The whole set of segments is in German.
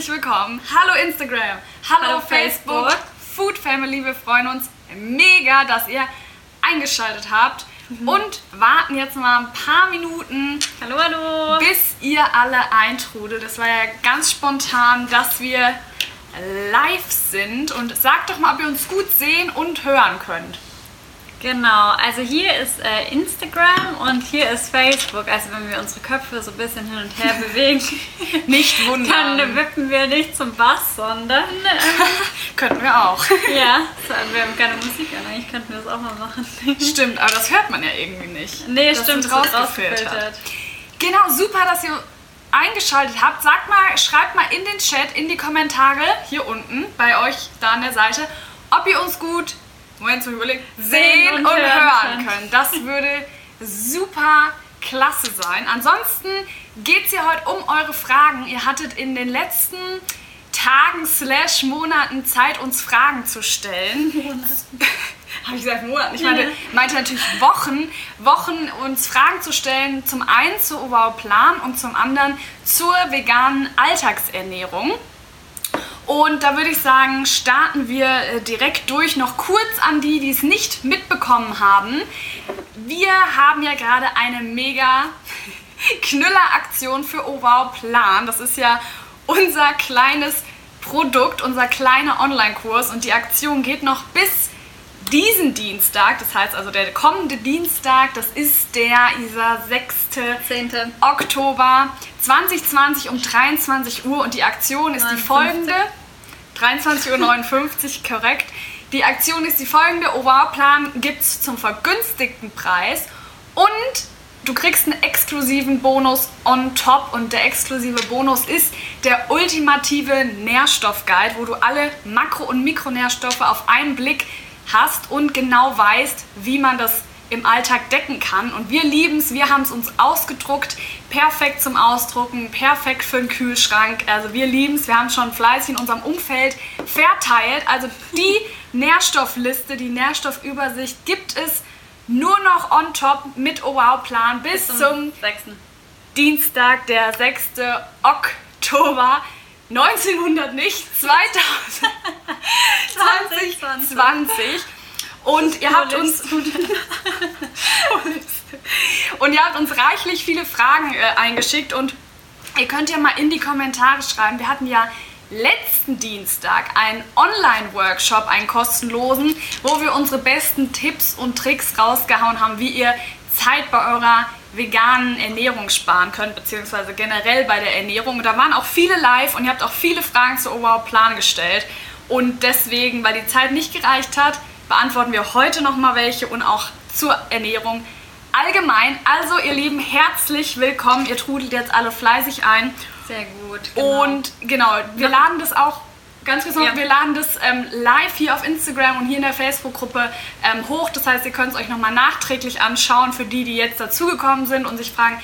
herzlich willkommen. Hallo Instagram, hallo, Hallo Facebook. Facebook. Food Family. Wir freuen uns mega, dass ihr eingeschaltet habt und warten jetzt mal ein paar Minuten, Hallo, hallo. bis ihr alle eintrudelt. Das war ja ganz spontan, dass wir live sind. Und sagt doch mal, ob ihr uns gut sehen und hören könnt. Genau, also hier ist äh, Instagram und hier ist Facebook. Also wenn wir unsere Köpfe so ein bisschen hin und her bewegen, Nicht wundern. dann wippen wir nicht zum Bass, sondern ähm, Könnten wir auch. ja, so, wir haben keine Musik an. Eigentlich könnten wir das auch mal machen. Stimmt, aber das hört man ja irgendwie nicht. nee, das stimmt, rausgefiltert. rausgefiltert. Genau, super, dass ihr eingeschaltet habt. Sagt mal, schreibt mal in den Chat, in die Kommentare, hier unten, bei euch da an der Seite, ob ihr uns gut, Moment zum Überlegen, sehen und, und hören, könnt. Das würde super klasse sein. Ansonsten geht es ja heute um eure Fragen. Ihr hattet in den letzten Tagen slash Monaten Zeit, uns Fragen zu stellen. Habe ich gesagt Monaten? Ich meinte, meinte natürlich Wochen, Wochen uns Fragen zu stellen. Zum einen zur Overall-Plan und zum anderen zur veganen Alltagsernährung. Und da würde ich sagen, starten wir äh, direkt durch. Noch kurz an die, die es nicht mitbekommen haben. Wir haben ja gerade eine mega Knüller-Aktion für Overall Plan. Das ist ja unser kleines Produkt, unser kleiner Online-Kurs. Und die Aktion geht noch bis diesen Dienstag. Das heißt also der kommende Dienstag, das ist der Isa 6. Zehnte. Oktober 2020 um 23 Uhr und die Aktion ist die 59. folgende. 23.59 Uhr, korrekt. Die Aktion ist die folgende. Overplan gibt es zum vergünstigten Preis und du kriegst einen exklusiven Bonus on top und der exklusive Bonus ist der ultimative Nährstoffguide, wo du alle Makro- und Mikronährstoffe auf einen Blick hast und genau weißt, wie man das im Alltag decken kann. Und wir lieben es, wir haben es uns ausgedruckt, perfekt zum Ausdrucken, perfekt für den Kühlschrank. Also wir lieben es, wir haben es schon fleißig in unserem Umfeld verteilt. Also die Nährstoffliste, die Nährstoffübersicht gibt es nur noch on top mit Wow-Plan bis zum sechsten. Dienstag, der 6. Oktober 1900 nicht, 2020. 2020. Und ihr habt uns und ihr habt uns reichlich viele Fragen äh, eingeschickt und ihr könnt ja mal in die Kommentare schreiben. Wir hatten ja letzten Dienstag einen Online-Workshop, einen kostenlosen, wo wir unsere besten Tipps und Tricks rausgehauen haben, wie ihr Zeit bei eurer veganen Ernährung sparen könnt, beziehungsweise generell bei der Ernährung. Und da waren auch viele live und ihr habt auch viele Fragen zu Overall Plan gestellt. Und deswegen, weil die Zeit nicht gereicht hat, beantworten wir heute nochmal welche und auch zur Ernährung allgemein. Also ihr Lieben, herzlich willkommen. Ihr trudelt jetzt alle fleißig ein. Sehr gut. Genau. Und genau, wir laden das auch, ganz kurz noch, Ja. wir laden das ähm, live hier auf Instagram und hier in der Facebook-Gruppe ähm, hoch. Das heißt, ihr könnt es euch nochmal nachträglich anschauen für die, die jetzt dazugekommen sind und sich fragen,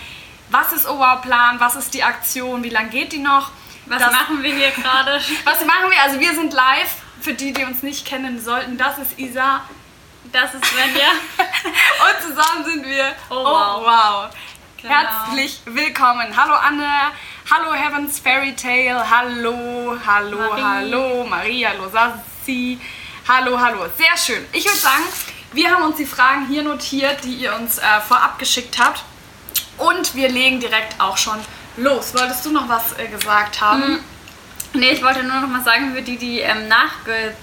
was ist Overplan, was ist die Aktion, wie lange geht die noch? was das, machen wir hier gerade? Was machen wir? Also wir sind live. Für die, die uns nicht kennen sollten, das ist Isa. Das ist Svenja. Und zusammen sind wir. Oh, wow. wow. Genau. Herzlich willkommen. Hallo Anne, hallo Heaven's Fairy Tale, hallo, hallo, Marie. hallo, Maria, hallo Sassi, hallo, hallo. Sehr schön. Ich würde sagen, wir haben uns die Fragen hier notiert, die ihr uns äh, vorab geschickt habt. Und wir legen direkt auch schon los. Wolltest du noch was äh, gesagt haben? Nee, ich wollte nur noch mal sagen, für die, die ähm, Nachge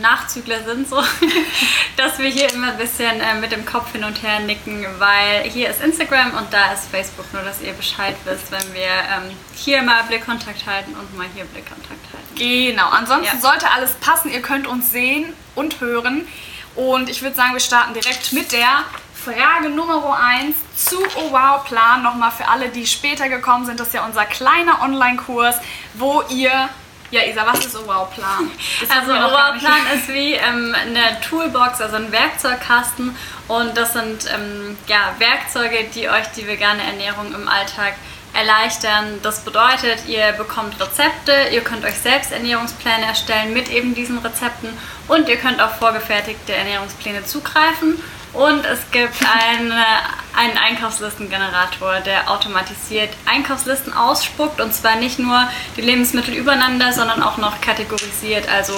Nachzügler sind, so, dass wir hier immer ein bisschen äh, mit dem Kopf hin und her nicken, weil hier ist Instagram und da ist Facebook, nur dass ihr Bescheid wisst, wenn wir ähm, hier mal Blickkontakt halten und mal hier Blickkontakt halten. Genau, ansonsten Ja. sollte alles passen. Ihr könnt uns sehen und hören. Und ich würde sagen, wir starten direkt mit der Frage Nummer 1 zu Oh Wow Plan. Nochmal für alle, die später gekommen sind. Das ist ja unser kleiner Online-Kurs, wo ihr. Ja, Isa, was ist Wow Plan? Das haben Also Oberplan ist wie ähm, eine Toolbox, also ein Werkzeugkasten und das sind ähm, ja, Werkzeuge, die euch die vegane Ernährung im Alltag erleichtern. Das bedeutet, ihr bekommt Rezepte, ihr könnt euch selbst Ernährungspläne erstellen mit eben diesen Rezepten und ihr könnt auf vorgefertigte Ernährungspläne zugreifen. Und es gibt eine, einen Einkaufslistengenerator, der automatisiert Einkaufslisten ausspuckt. Und zwar nicht nur die Lebensmittel übereinander, sondern auch noch kategorisiert, also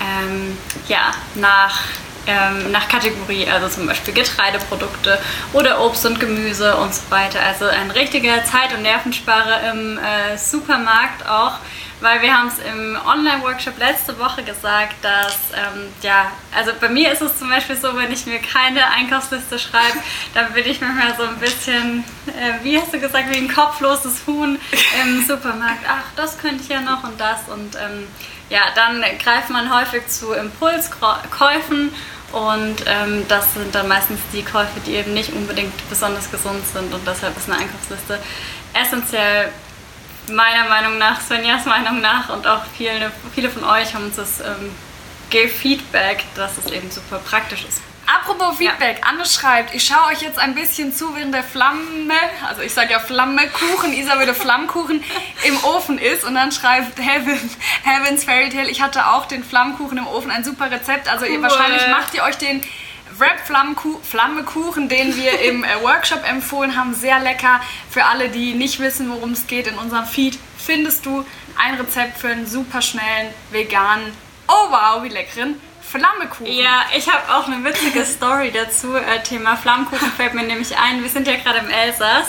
ähm, ja, nach ähm, nach Kategorie, also zum Beispiel Getreideprodukte oder Obst und Gemüse und so weiter. Also ein richtiger Zeit- und Nervensparer im äh, Supermarkt auch, weil wir haben es im Online-Workshop letzte Woche gesagt, dass, ähm, ja, also bei mir ist es zum Beispiel so, wenn ich mir keine Einkaufsliste schreibe, dann bin ich manchmal so ein bisschen, äh, wie hast du gesagt, wie ein kopfloses Huhn im Supermarkt. Ach, das könnte ich ja noch und das und ähm, ja, dann greift man häufig zu Impulskäufen und ähm, das sind dann meistens die Käufe, die eben nicht unbedingt besonders gesund sind und deshalb ist eine Einkaufsliste essentiell meiner Meinung nach, Svenjas Meinung nach und auch viele, viele von euch haben uns das ähm, Feedback, dass es eben super praktisch ist. Apropos Feedback, ja. Anne schreibt, ich schaue euch jetzt ein bisschen zu, während der Flamme, also ich sage ja Flammekuchen, Isa würde Flammkuchen im Ofen ist und dann schreibt Heaven, Heaven's Fairy Tale, ich hatte auch den Flammkuchen im Ofen, ein super Rezept, also cool. ihr, wahrscheinlich macht ihr euch den Wrap Flammekuchen, den wir im äh, Workshop empfohlen haben, sehr lecker. Für alle, die nicht wissen, worum es geht, in unserem Feed findest du ein Rezept für einen super schnellen veganen, oh wow, wie leckeren Flammekuchen. Ja, ich habe auch eine witzige Story dazu. Äh, Thema Flammkuchen fällt mir nämlich ein. Wir sind ja gerade im Elsass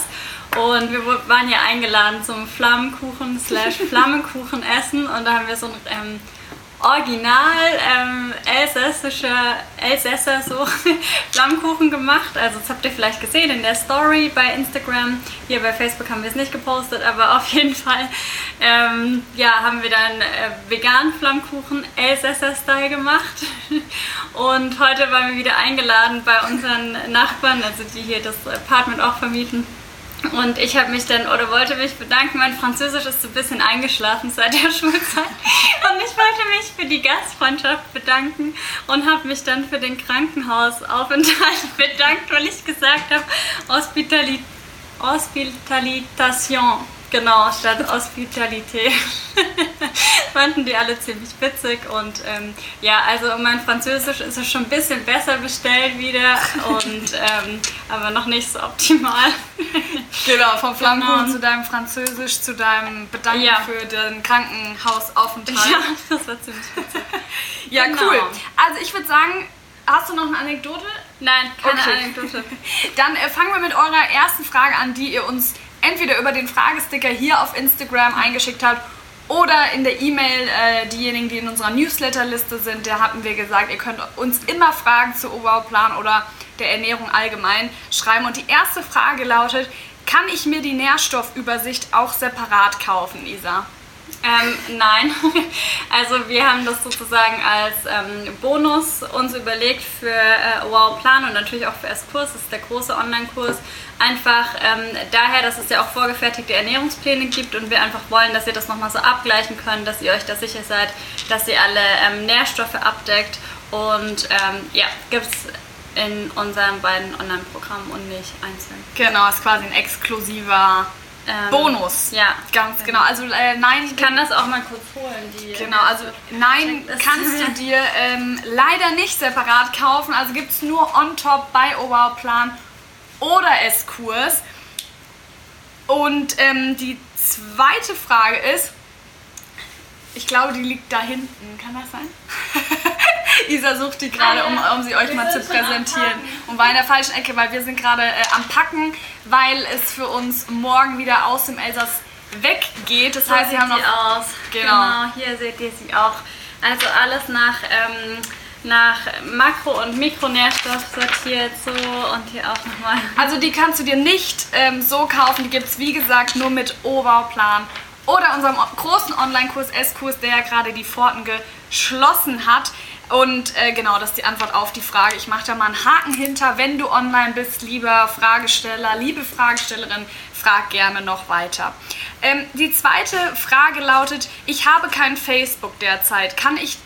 und wir waren ja eingeladen zum Flammkuchen slash Flammekuchen essen und da haben wir so ein ähm, original ähm, elsässischer Elsässer so Flammkuchen gemacht. Also das habt ihr vielleicht gesehen in der Story bei Instagram. Hier bei Facebook haben wir es nicht gepostet, aber auf jeden Fall ähm, ja, haben wir dann äh, veganen Flammkuchen Elsässer-Style gemacht. Und heute waren wir wieder eingeladen bei unseren Nachbarn, also die hier das Apartment auch vermieten und ich habe mich dann oder wollte mich bedanken. Mein Französisch ist so ein bisschen eingeschlafen seit der Schulzeit. Und ich wollte mich für die Gastfreundschaft bedanken und habe mich dann für den Krankenhausaufenthalt bedankt, weil ich gesagt habe, Hospitali Hospitalitation. Genau, statt Hospitalität. Fanden die alle ziemlich witzig und ähm, ja, also mein Französisch ist es schon ein bisschen besser bestellt wieder und ähm, aber noch nicht so optimal. genau, vom Flammkuchen genau. zu deinem Französisch, zu deinem Bedanken ja. für den Krankenhausaufenthalt. Ja, das war ziemlich witzig. ja, genau. cool. Also ich würde sagen, Hast du noch eine Anekdote? Nein, keine okay. Anekdote. Dann äh, fangen wir mit eurer ersten Frage an, die ihr uns entweder über den Fragesticker hier auf Instagram eingeschickt habt oder in der E-Mail, äh, diejenigen, die in unserer Newsletterliste sind, da hatten wir gesagt, ihr könnt uns immer Fragen zu Oberbauplan oder der Ernährung allgemein schreiben. Und die erste Frage lautet, kann ich mir die Nährstoffübersicht auch separat kaufen, Isa? Ähm, nein, also wir haben das sozusagen als ähm, Bonus uns überlegt für äh, Wow Plan und natürlich auch für S-Kurs, das ist der große Online-Kurs, einfach ähm, daher, dass es ja auch vorgefertigte Ernährungspläne gibt und wir einfach wollen, dass ihr das nochmal so abgleichen könnt, dass ihr euch da sicher seid, dass ihr alle ähm, Nährstoffe abdeckt. Und ähm, ja, gibt es in unseren beiden Online-Programmen und nicht einzeln. Genau, ist quasi ein exklusiver ähm, Bonus. Ja. Ganz genau. Also äh, nein. Ich kann das auch mal kurz holen. Die, genau, also nein kannst du dir ähm, leider nicht separat kaufen. Also gibt es nur on top bei Oberplan oder S-Kurs. Und ähm, die zweite Frage ist, ich glaube, die liegt da hinten. Kann das sein? Isa sucht die gerade, um, um sie euch mal zu präsentieren. Und war in der falschen Ecke, weil wir sind gerade äh, am Packen, weil es für uns morgen wieder aus dem Elsass weggeht. Das so heißt, sie haben noch... Aus. Genau. genau, hier seht ihr sie auch. Also alles nach... Ähm, nach Makro- und Mikronährstoff sortiert, so und hier auch nochmal. Also die kannst du dir nicht ähm, so kaufen, die gibt es wie gesagt nur mit Oberplan oder unserem großen Online-Kurs S-Kurs, der ja gerade die Pforten geschlossen hat. Und äh, genau, das ist die Antwort auf die Frage. Ich mache da mal einen Haken hinter. Wenn du online bist, lieber Fragesteller, liebe Fragestellerin, frag gerne noch weiter. Ähm, die zweite Frage lautet, ich habe kein Facebook derzeit. Kann ich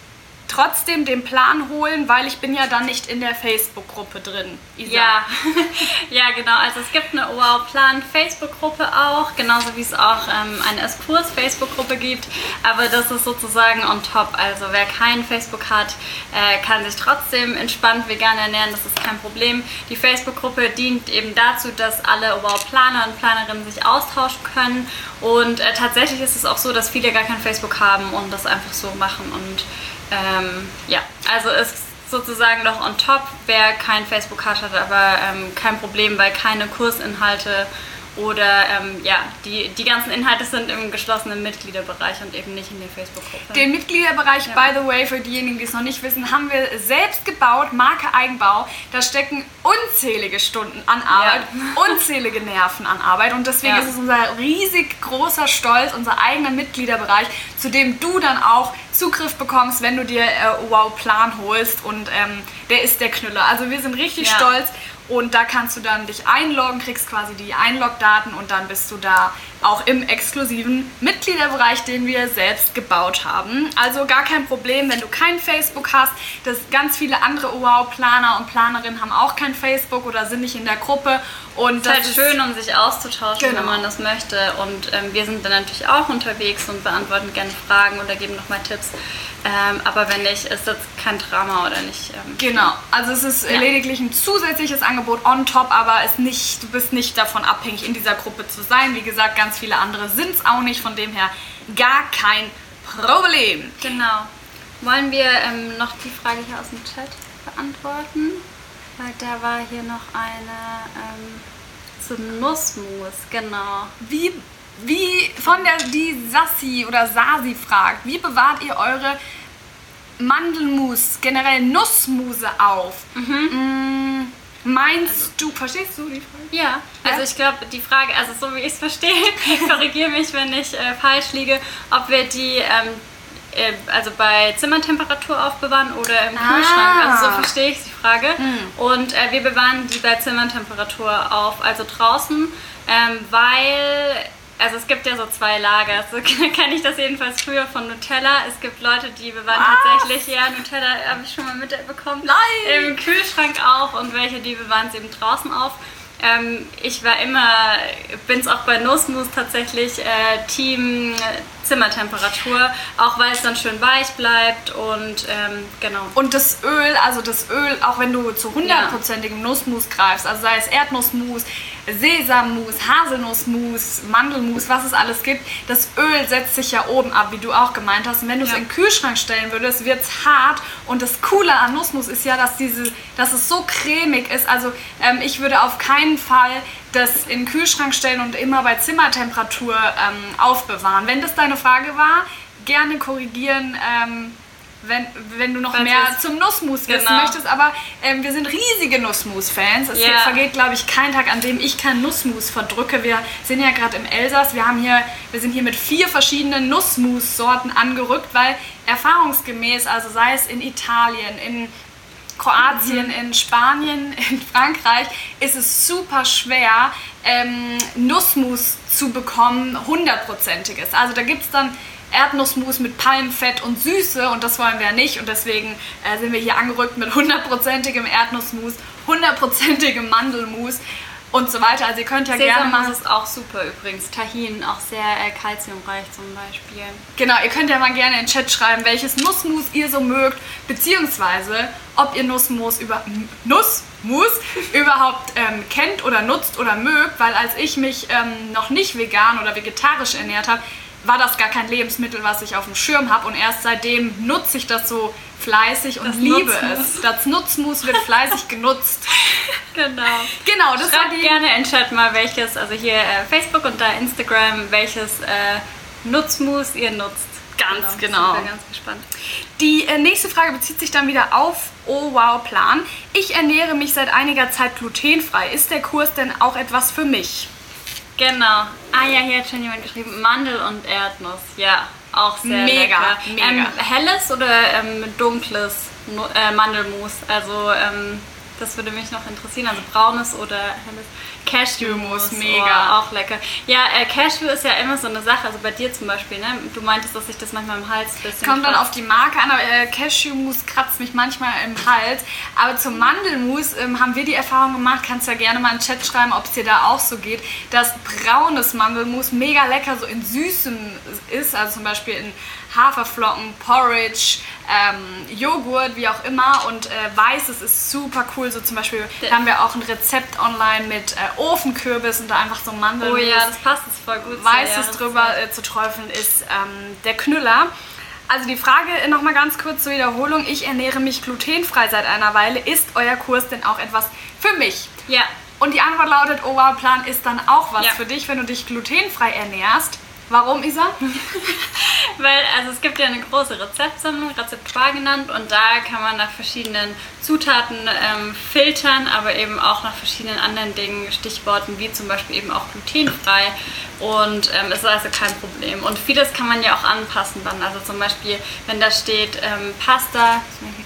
trotzdem den Plan holen, weil ich bin ja dann nicht in der Facebook-Gruppe drin. Isa. Ja, ja genau. Also es gibt eine Wow-Plan Facebook-Gruppe auch, genauso wie es auch ähm, eine Eskurs Facebook-Gruppe gibt. Aber das ist sozusagen on top. Also wer kein Facebook hat, äh, kann sich trotzdem entspannt vegan ernähren. Das ist kein Problem. Die Facebook-Gruppe dient eben dazu, dass alle Wow-Planer und Planerinnen sich austauschen können. Und äh, tatsächlich ist es auch so, dass viele gar kein Facebook haben und das einfach so machen und ähm, ja, also ist sozusagen noch on top, wer kein Facebook hat, hat aber ähm, kein Problem, weil keine Kursinhalte oder ähm, ja, die, die ganzen Inhalte sind im geschlossenen Mitgliederbereich und eben nicht in der Facebook-Gruppe. Den Mitgliederbereich, ja. by the way, für diejenigen, die es noch nicht wissen, haben wir selbst gebaut, Marke Eigenbau. Da stecken unzählige Stunden an Arbeit, ja. unzählige Nerven an Arbeit und deswegen ja. ist es unser riesig großer Stolz, unser eigener Mitgliederbereich, zu dem du dann auch Zugriff bekommst, wenn du dir äh, Wow Plan holst und ähm, der ist der Knüller. Also wir sind richtig stolz und da kannst du dann dich einloggen, kriegst quasi die Einlogdaten und dann bist du da auch im exklusiven Mitgliederbereich, den wir selbst gebaut haben. Also gar kein Problem, wenn du kein Facebook hast. Das ganz viele andere Wow-Planer und Planerinnen haben auch kein Facebook oder sind nicht in der Gruppe. Und das ist halt ist schön, um sich auszutauschen, genau. wenn man das möchte. Und ähm, wir sind dann natürlich auch unterwegs und beantworten gerne Fragen oder geben nochmal Tipps. Ähm, aber wenn nicht, ist das kein Drama oder nicht. Ähm, genau, also es ist ja. lediglich ein zusätzliches Angebot on top, aber es nicht, du bist nicht davon abhängig, in dieser Gruppe zu sein. Wie gesagt, ganz viele andere sind es auch nicht, von dem her gar kein Problem. Genau. Wollen wir ähm, noch die Frage hier aus dem Chat beantworten? Weil da war hier noch eine ähm, zum Nussmus, genau. Wie wie von der die Sassi oder Sasi fragt, wie bewahrt ihr eure Mandelmus, generell Nussmuse auf? Mhm. Mm, meinst du, verstehst du die Frage? Ja, also ja? ich glaube, die Frage, also so wie ich es verstehe, korrigiere mich, wenn ich äh, falsch liege, ob wir die ähm, äh, also bei Zimmertemperatur aufbewahren oder im ah. Kühlschrank. Also so verstehe ich die Frage. Mhm. Und äh, wir bewahren die bei Zimmertemperatur auf, also draußen, ähm, weil also es gibt ja so zwei Lager. So kenne ich das jedenfalls früher von Nutella. Es gibt Leute, die bewahren Was? tatsächlich, ja, Nutella habe ich schon mal mitbekommen. Nein! Im Kühlschrank auf und welche, die bewahren es eben draußen auf. Ähm, ich war immer, bin es auch bei Nussmus tatsächlich äh, Team Zimmertemperatur, auch weil es dann schön weich bleibt und ähm, genau. Und das Öl, also das Öl, auch wenn du zu hundertprozentigem ja. Nussmus greifst, also sei es Erdnussmus, Sesammus, Haselnussmus, Mandelmus, was es alles gibt, das Öl setzt sich ja oben ab, wie du auch gemeint hast. Und wenn du es ja. in den Kühlschrank stellen würdest, wird es hart. Und das Coole an Nussmus ist ja, dass, diese, dass es so cremig ist. Also ähm, ich würde auf keinen Fall das in den Kühlschrank stellen und immer bei Zimmertemperatur ähm, aufbewahren. Wenn das deine Frage war, gerne korrigieren. Ähm, wenn, wenn du noch Weil mehr zum Nussmus wissen genau. möchtest. Aber ähm, wir sind riesige Nussmus-Fans. Es yeah. vergeht, glaube ich, kein Tag, an dem ich kein Nussmus verdrücke. Wir sind ja gerade im Elsass. Wir, haben hier, wir sind hier mit vier verschiedenen Nussmus-Sorten angerückt, weil erfahrungsgemäß, also sei es in Italien, in Kroatien, in Spanien, in Frankreich ist es super schwer, ähm, Nussmus zu bekommen, hundertprozentiges. Also da gibt es dann Erdnussmus mit Palmfett und Süße und das wollen wir nicht und deswegen äh, sind wir hier angerückt mit hundertprozentigem Erdnussmus, hundertprozentigem Mandelmus und so weiter. Also ihr könnt ja Sesam gerne mal... ist auch super übrigens. Tahin, auch sehr äh, kalziumreich zum Beispiel. Genau, ihr könnt ja mal gerne in den Chat schreiben, welches Nussmus ihr so mögt, beziehungsweise ob ihr Nussmus über... Nussmus überhaupt ähm, kennt oder nutzt oder mögt, weil als ich mich ähm, noch nicht vegan oder vegetarisch ernährt habe, war das gar kein Lebensmittel, was ich auf dem Schirm habe. Und erst seitdem nutze ich das so fleißig und das liebe Nutzmus. es. Das Nutzmus wird fleißig genutzt. Genau. Genau, das Schreibt war die gerne Chat mal welches, also hier äh, Facebook und da Instagram, welches äh, Nutzmus ihr nutzt. Ganz genau. genau. Ich bin ganz gespannt. Die äh, nächste Frage bezieht sich dann wieder auf Oh Wow Plan. Ich ernähre mich seit einiger Zeit glutenfrei. Ist der Kurs denn auch etwas für mich? Genau. Ah ja, hier hat schon jemand geschrieben, Mandel und Erdnuss. Ja, auch sehr mega, lecker. Mega. Ähm, helles oder ähm, dunkles äh, Mandelmus? Also ähm, das würde mich noch interessieren. Also braunes oder helles. Cashew-Mousse, mega. Oh, auch lecker. Ja, äh, Cashew ist ja immer so eine Sache, also bei dir zum Beispiel, ne? Du meintest, dass sich das manchmal im Hals ein bisschen Kommt dann auf die Marke an, aber äh, Cashew-Mousse kratzt mich manchmal im Hals. Aber zum Mandelmus ähm, haben wir die Erfahrung gemacht, kannst ja gerne mal in den Chat schreiben, ob es dir da auch so geht, dass braunes Mandelmus mega lecker so in süßem ist, also zum Beispiel in Haferflocken, Porridge, ähm, Joghurt, wie auch immer. Und äh, weißes ist super cool. So zum Beispiel haben wir auch ein Rezept online mit äh, Ofenkürbis und da einfach so Mandelmus. Oh ja, das passt jetzt voll gut. Weißes Jahreszeit. drüber äh, zu träufeln ist ähm, der Knüller. Also die Frage nochmal ganz kurz zur Wiederholung. Ich ernähre mich glutenfrei seit einer Weile. Ist euer Kurs denn auch etwas für mich? Ja, Und die Antwort lautet, oh wow, Plan ist dann auch was Ja. für dich, wenn du dich glutenfrei ernährst. Warum, Isa? Weil, also es gibt ja eine große Rezeptsammlung, Rezeptoire genannt, und da kann man nach verschiedenen Zutaten ähm, filtern, aber eben auch nach verschiedenen anderen Dingen, Stichworten wie zum Beispiel eben auch glutenfrei. Und ähm, es ist also kein Problem. Und vieles kann man ja auch anpassen dann. Also zum Beispiel, wenn da steht ähm, Pasta, muss man hier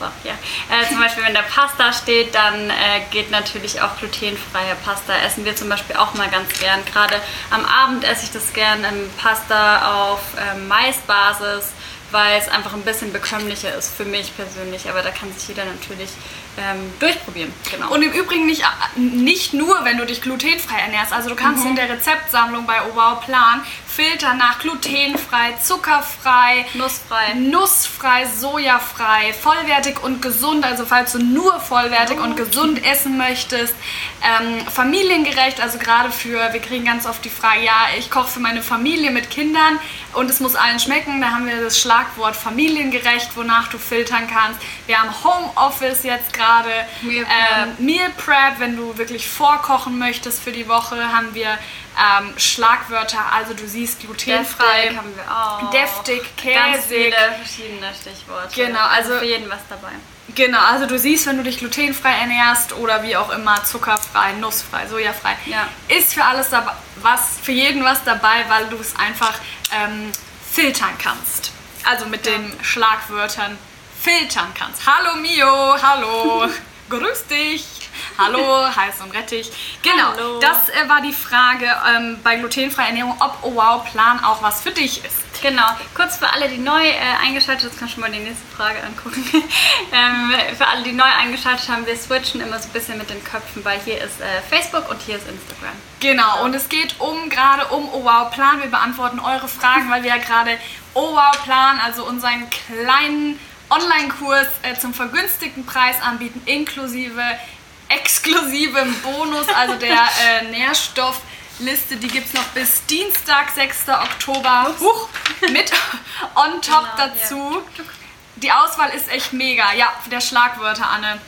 so, ja. Äh, zum Beispiel, wenn da Pasta steht, dann äh, geht natürlich auch glutenfreie Pasta. Essen wir zum Beispiel auch mal ganz gern. Gerade am Abend esse ich das gern ähm, Pasta auf ähm, Maisbasis, weil es einfach ein bisschen bekömmlicher ist für mich persönlich. Aber da kann sich jeder natürlich ähm, durchprobieren. Genau. Und im Übrigen nicht, nicht nur, wenn du dich glutenfrei ernährst. Also du kannst Mhm. in der Rezeptsammlung bei Obau Plan filtern nach glutenfrei, zuckerfrei, Nussfrei. nussfrei, sojafrei, vollwertig und gesund. Also falls du nur vollwertig und gesund essen möchtest, ähm, familiengerecht. Also gerade für, wir kriegen ganz oft die Frage, ja, ich koche für meine Familie mit Kindern und es muss allen schmecken. Da haben wir das Schlagwort familiengerecht, wonach du filtern kannst. Wir haben Homeoffice jetzt gerade. Meal. Ähm, Meal Prep, wenn du wirklich vorkochen möchtest für die Woche, haben wir ähm, Schlagwörter. Also du siehst glutenfrei. Deftig haben wir auch. Deftig, Ganz viele käsig. verschiedene Stichworte. Genau, also- für jeden was dabei. Genau, also du siehst, wenn du dich glutenfrei ernährst oder wie auch immer, zuckerfrei, nussfrei, sojafrei, Ja. ist für alles dabei, was, für jeden was dabei, weil du es einfach ähm, filtern kannst. Also mit den Schlagwörtern filtern kannst. Hallo Mio, hallo, grüß dich. Hallo, heiß und rettig. Genau, Hallo. das äh, war die Frage ähm, bei glutenfreier Ernährung, ob Oh Wow Plan auch was für dich ist. Genau, kurz für alle, die neu äh, eingeschaltet sind, kannst du schon mal die nächste Frage angucken. ähm, für alle, die neu eingeschaltet haben, wir switchen immer so ein bisschen mit den Köpfen, weil hier ist äh, Facebook und hier ist Instagram. Genau, und es geht um gerade um Oh Wow Plan. Wir beantworten eure Fragen, weil wir ja gerade Oh Wow Plan, also unseren kleinen Online-Kurs äh, zum vergünstigten Preis anbieten, inklusive exklusivem Bonus, also der äh, Nährstoffliste. Die gibt es noch bis Dienstag, 6. Oktober. Huch, mit on top Genau, dazu. Die Auswahl ist echt mega. Ja, der Schlagwörter, Anne.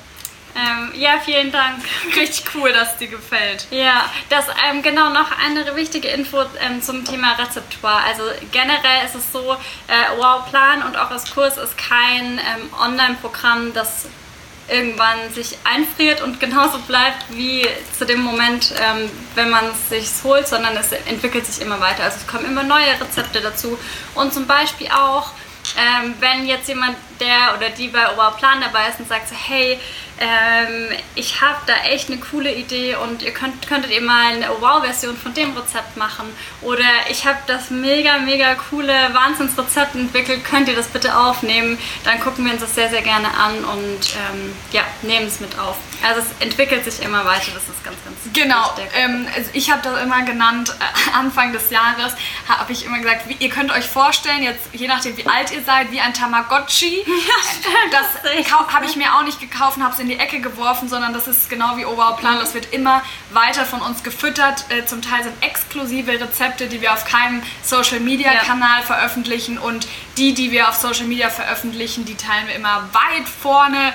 Ähm, ja, vielen Dank. Richtig cool, dass dir gefällt. Ja, das ähm, genau noch eine wichtige Info ähm, zum Thema Rezeptoire. Also generell ist es so, äh, Wow Plan und auch das Kurs ist kein ähm, Online-Programm, das irgendwann sich einfriert und genauso bleibt wie zu dem Moment, ähm, wenn man es sich holt, sondern es entwickelt sich immer weiter. Also es kommen immer neue Rezepte dazu und zum Beispiel auch ähm, wenn jetzt jemand, der oder die bei Oberplan dabei ist und sagt so, hey, ähm, ich habe da echt eine coole Idee und ihr könnt, könntet ihr mal eine Wow-Version von dem Rezept machen oder ich habe das mega, mega coole Wahnsinnsrezept entwickelt, könnt ihr das bitte aufnehmen? Dann gucken wir uns das sehr, sehr gerne an und ähm, ja, nehmen es mit auf. Also es entwickelt sich immer weiter, das ist ganz, ganz Genau, ähm, also ich habe das immer genannt, äh, Anfang des Jahres habe ich immer gesagt, wie, ihr könnt euch vorstellen, jetzt je nachdem wie alt ihr seid, wie ein Tamagotchi. Das habe ich mir auch nicht gekauft und habe es in die Ecke geworfen, sondern das ist genau wie Oberplan, das wird immer weiter von uns gefüttert. Äh, zum Teil sind exklusive Rezepte, die wir auf keinem Social Media Ja. Kanal veröffentlichen und die, die wir auf Social Media veröffentlichen, die teilen wir immer weit vorne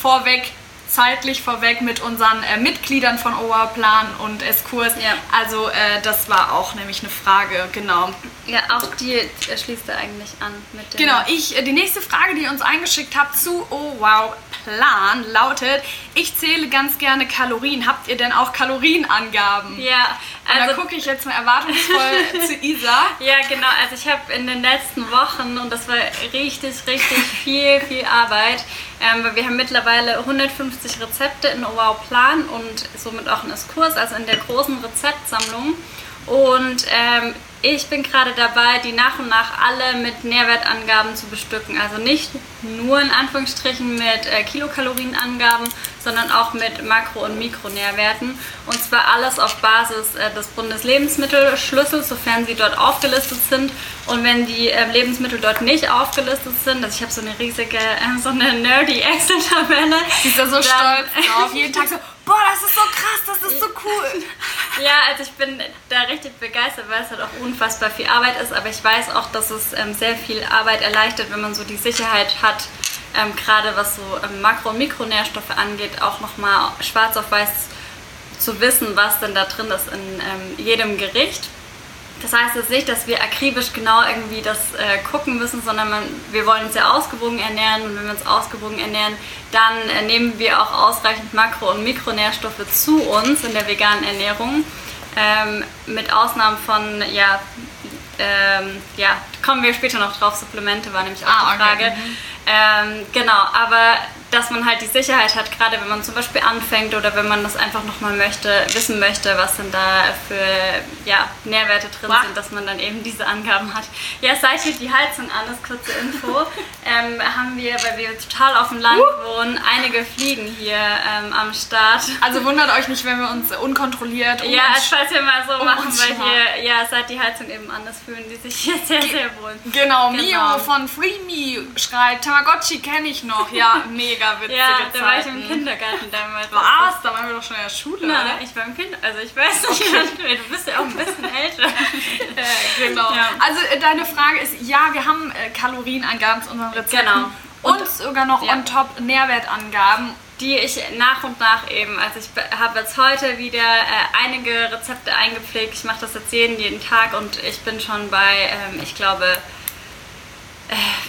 vorweg zeitlich vorweg mit unseren äh, Mitgliedern von Oberplan und S-Kurs. Ja. Also äh, das war auch nämlich eine Frage, genau. Ja, auch die äh, schließt er eigentlich an mit dem Genau, ich, äh, die nächste Frage, die ihr uns eingeschickt habt zu Oh Wow Plan lautet, ich zähle ganz gerne Kalorien. Habt ihr denn auch Kalorienangaben? Ja, also also da gucke ich jetzt mal erwartungsvoll zu Isa. Ja, genau. Also ich habe in den letzten Wochen, und das war richtig, richtig viel, viel Arbeit, ähm, weil wir haben mittlerweile 150 Rezepte in Wow Plan und somit auch einen Kurs, also in der großen Rezeptsammlung. Und ähm, ich bin gerade dabei, die nach und nach alle mit Nährwertangaben zu bestücken. Also nicht nur in Anführungsstrichen mit äh, Kilokalorienangaben, sondern auch mit Makro- und Mikronährwerten. Und zwar alles auf Basis äh, des Bundeslebensmittelschlüssels, sofern sie dort aufgelistet sind. Und wenn die äh, Lebensmittel dort nicht aufgelistet sind, also ich habe so eine riesige, äh, so eine nerdy Excel-Tabelle. Sie ist ja so stolz drauf. Jeden Tag so, boah, das ist so krass, das ist so cool. Ja, also ich bin da richtig begeistert, weil es halt auch unfassbar viel Arbeit ist, aber ich weiß auch, dass es ähm, sehr viel Arbeit erleichtert, wenn man so die Sicherheit hat, ähm, gerade was so ähm, Makro- und Mikronährstoffe angeht, auch nochmal schwarz auf weiß zu wissen, was denn da drin ist in ähm, jedem Gericht. Das heißt jetzt nicht, dass wir akribisch genau irgendwie das äh, gucken müssen, sondern man, wir wollen uns ja ausgewogen ernähren und wenn wir uns ausgewogen ernähren, dann äh, nehmen wir auch ausreichend Makro- und Mikronährstoffe zu uns in der veganen Ernährung. Ähm, mit Ausnahmen von, ja, ähm, ja, kommen wir später noch drauf, Supplemente war nämlich auch Ah, die okay, Frage. mhm. Ähm, genau, aber dass man halt die Sicherheit hat, gerade wenn man zum Beispiel anfängt oder wenn man das einfach nochmal möchte, wissen möchte, was denn da für ja, Nährwerte drin Wow. sind, dass man dann eben diese Angaben hat. Ja, seit hier die Heizung an ist, kurze Info, ähm, haben wir, weil wir total auf dem Land wohnen, einige Fliegen hier ähm, am Start. Also wundert euch nicht, wenn wir uns unkontrolliert um Ja, uns falls wir mal so um machen, weil hier, ja, seit die Heizung eben anders fühlen die sich hier sehr, sehr wohl. Genau, Genau. Mio von Free Me schreibt, Tamagotchi kenne ich noch. Ja, mega witzige Ja, da war ich im Kindergarten damals. Was? Da waren wir doch schon in der Schule, Nein, oder? ich war im Kind, also ich weiß nicht, du bist ja auch ein bisschen älter. Äh, genau. Ja. Also äh, deine Frage ist, ja, wir haben äh, Kalorienangaben zu unseren Rezepten. Genau. Und, Und- sogar noch ja. on top Nährwertangaben. Die ich nach und nach eben, also ich be- habe jetzt heute wieder äh, einige Rezepte eingepflegt. Ich mache das jetzt jeden, jeden Tag und ich bin schon bei, ähm, ich glaube,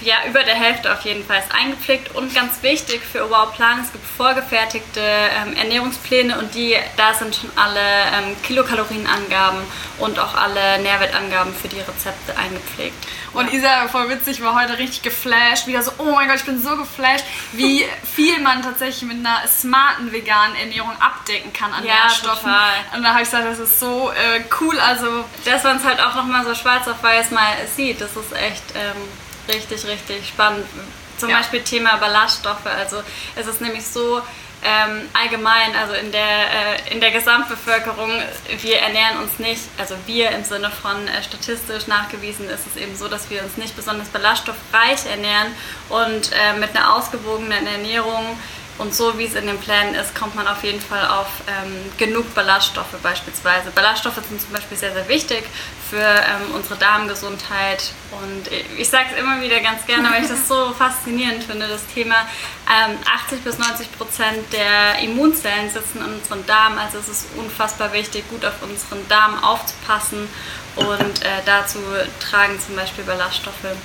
ja, über der Hälfte auf jeden Fall ist eingepflegt. Und ganz wichtig für Wow Plan, es gibt vorgefertigte ähm, Ernährungspläne und die, da sind schon alle ähm, Kilokalorienangaben und auch alle Nährwertangaben für die Rezepte eingepflegt. Und Isa, voll witzig, war heute richtig geflasht. Wieder so, oh mein Gott, ich bin so geflasht, wie viel man tatsächlich mit einer smarten veganen Ernährung abdecken kann an Ja, Nährstoffen. total. Und da habe ich gesagt, das ist so äh, cool. Also dass man es halt auch nochmal so schwarz auf weiß mal sieht, das ist echt ähm, richtig, richtig spannend. Zum Ja. Beispiel Thema Ballaststoffe. Also es ist nämlich so ähm, allgemein, also in der, äh, in der Gesamtbevölkerung, wir ernähren uns nicht, also wir im Sinne von äh, statistisch nachgewiesen ist es eben so, dass wir uns nicht besonders ballaststoffreich ernähren und äh, mit einer ausgewogenen Ernährung und so wie es in den Plänen ist, kommt man auf jeden Fall auf ähm, genug Ballaststoffe beispielsweise. Ballaststoffe sind zum Beispiel sehr, sehr wichtig für ähm, unsere Darmgesundheit. Und ich sage es immer wieder ganz gerne, weil ich das so faszinierend finde, das Thema. Ähm, 80 bis 90 Prozent der Immunzellen sitzen in unserem Darm. Also es ist unfassbar wichtig, gut auf unseren Darm aufzupassen. Und äh, dazu tragen zum Beispiel Ballaststoffe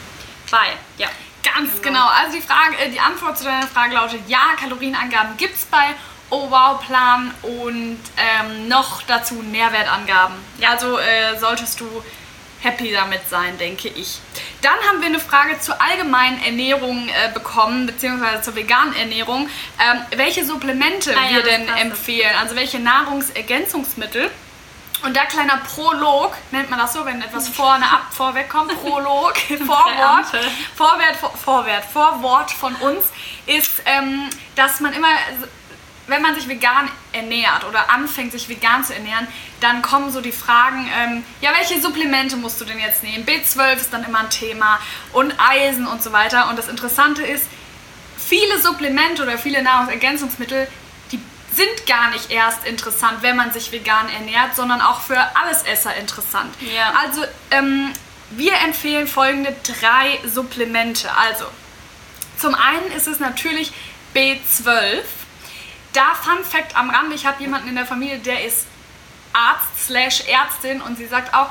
bei. Ja. Ganz genau. Also die Frage, äh, die Antwort zu deiner Frage lautet ja, Kalorienangaben gibt es bei Oh Wow Plan und ähm, noch dazu Nährwertangaben. Also äh, solltest du happy damit sein, denke ich. Dann haben wir eine Frage zur allgemeinen Ernährung äh, bekommen, beziehungsweise zur veganen Ernährung. Ähm, welche Supplemente Ah ja, wir denn empfehlen, also welche Nahrungsergänzungsmittel. Und da kleiner Prolog, nennt man das so, wenn etwas vorne ab, vorweg kommt, Prolog, Vorwort. Vorwert, vor, Vorwert, Vorwort von uns ist, ähm, dass man immer, wenn man sich vegan ernährt oder anfängt, sich vegan zu ernähren, dann kommen so die Fragen, ähm, ja, welche Supplemente musst du denn jetzt nehmen? B12 ist dann immer ein Thema und Eisen und so weiter. Und das Interessante ist, viele Supplemente oder viele Nahrungsergänzungsmittel, die sind gar nicht erst interessant, wenn man sich vegan ernährt, sondern auch für Allesesser interessant. Ja. Also, ähm, wir empfehlen folgende drei Supplemente. Also, zum einen ist es natürlich B12. Da Fun Fact am Rande, ich habe jemanden in der Familie, der ist Arzt slash Ärztin und sie sagt auch,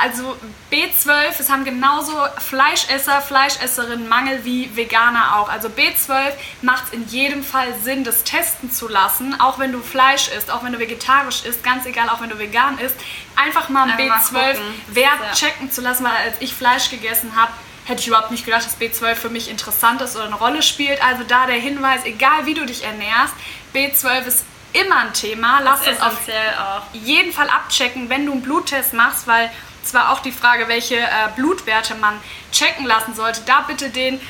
also B12, es haben genauso Fleischesser, Fleischesserinnen Mangel wie Veganer auch. Also B12 macht es in jedem Fall Sinn, das testen zu lassen, auch wenn du Fleisch isst, auch wenn du vegetarisch isst, ganz egal, auch wenn du vegan isst. Einfach mal einen B12-Wert ja. checken zu lassen, weil als ich Fleisch gegessen habe, hätte ich überhaupt nicht gedacht, dass B12 für mich interessant ist oder eine Rolle spielt. Also da der Hinweis, egal wie du dich ernährst, B12 ist immer ein Thema. Lass es auf auch. jeden Fall abchecken, wenn du einen Bluttest machst, weil zwar auch die Frage, welche äh, Blutwerte man checken lassen sollte, da bitte den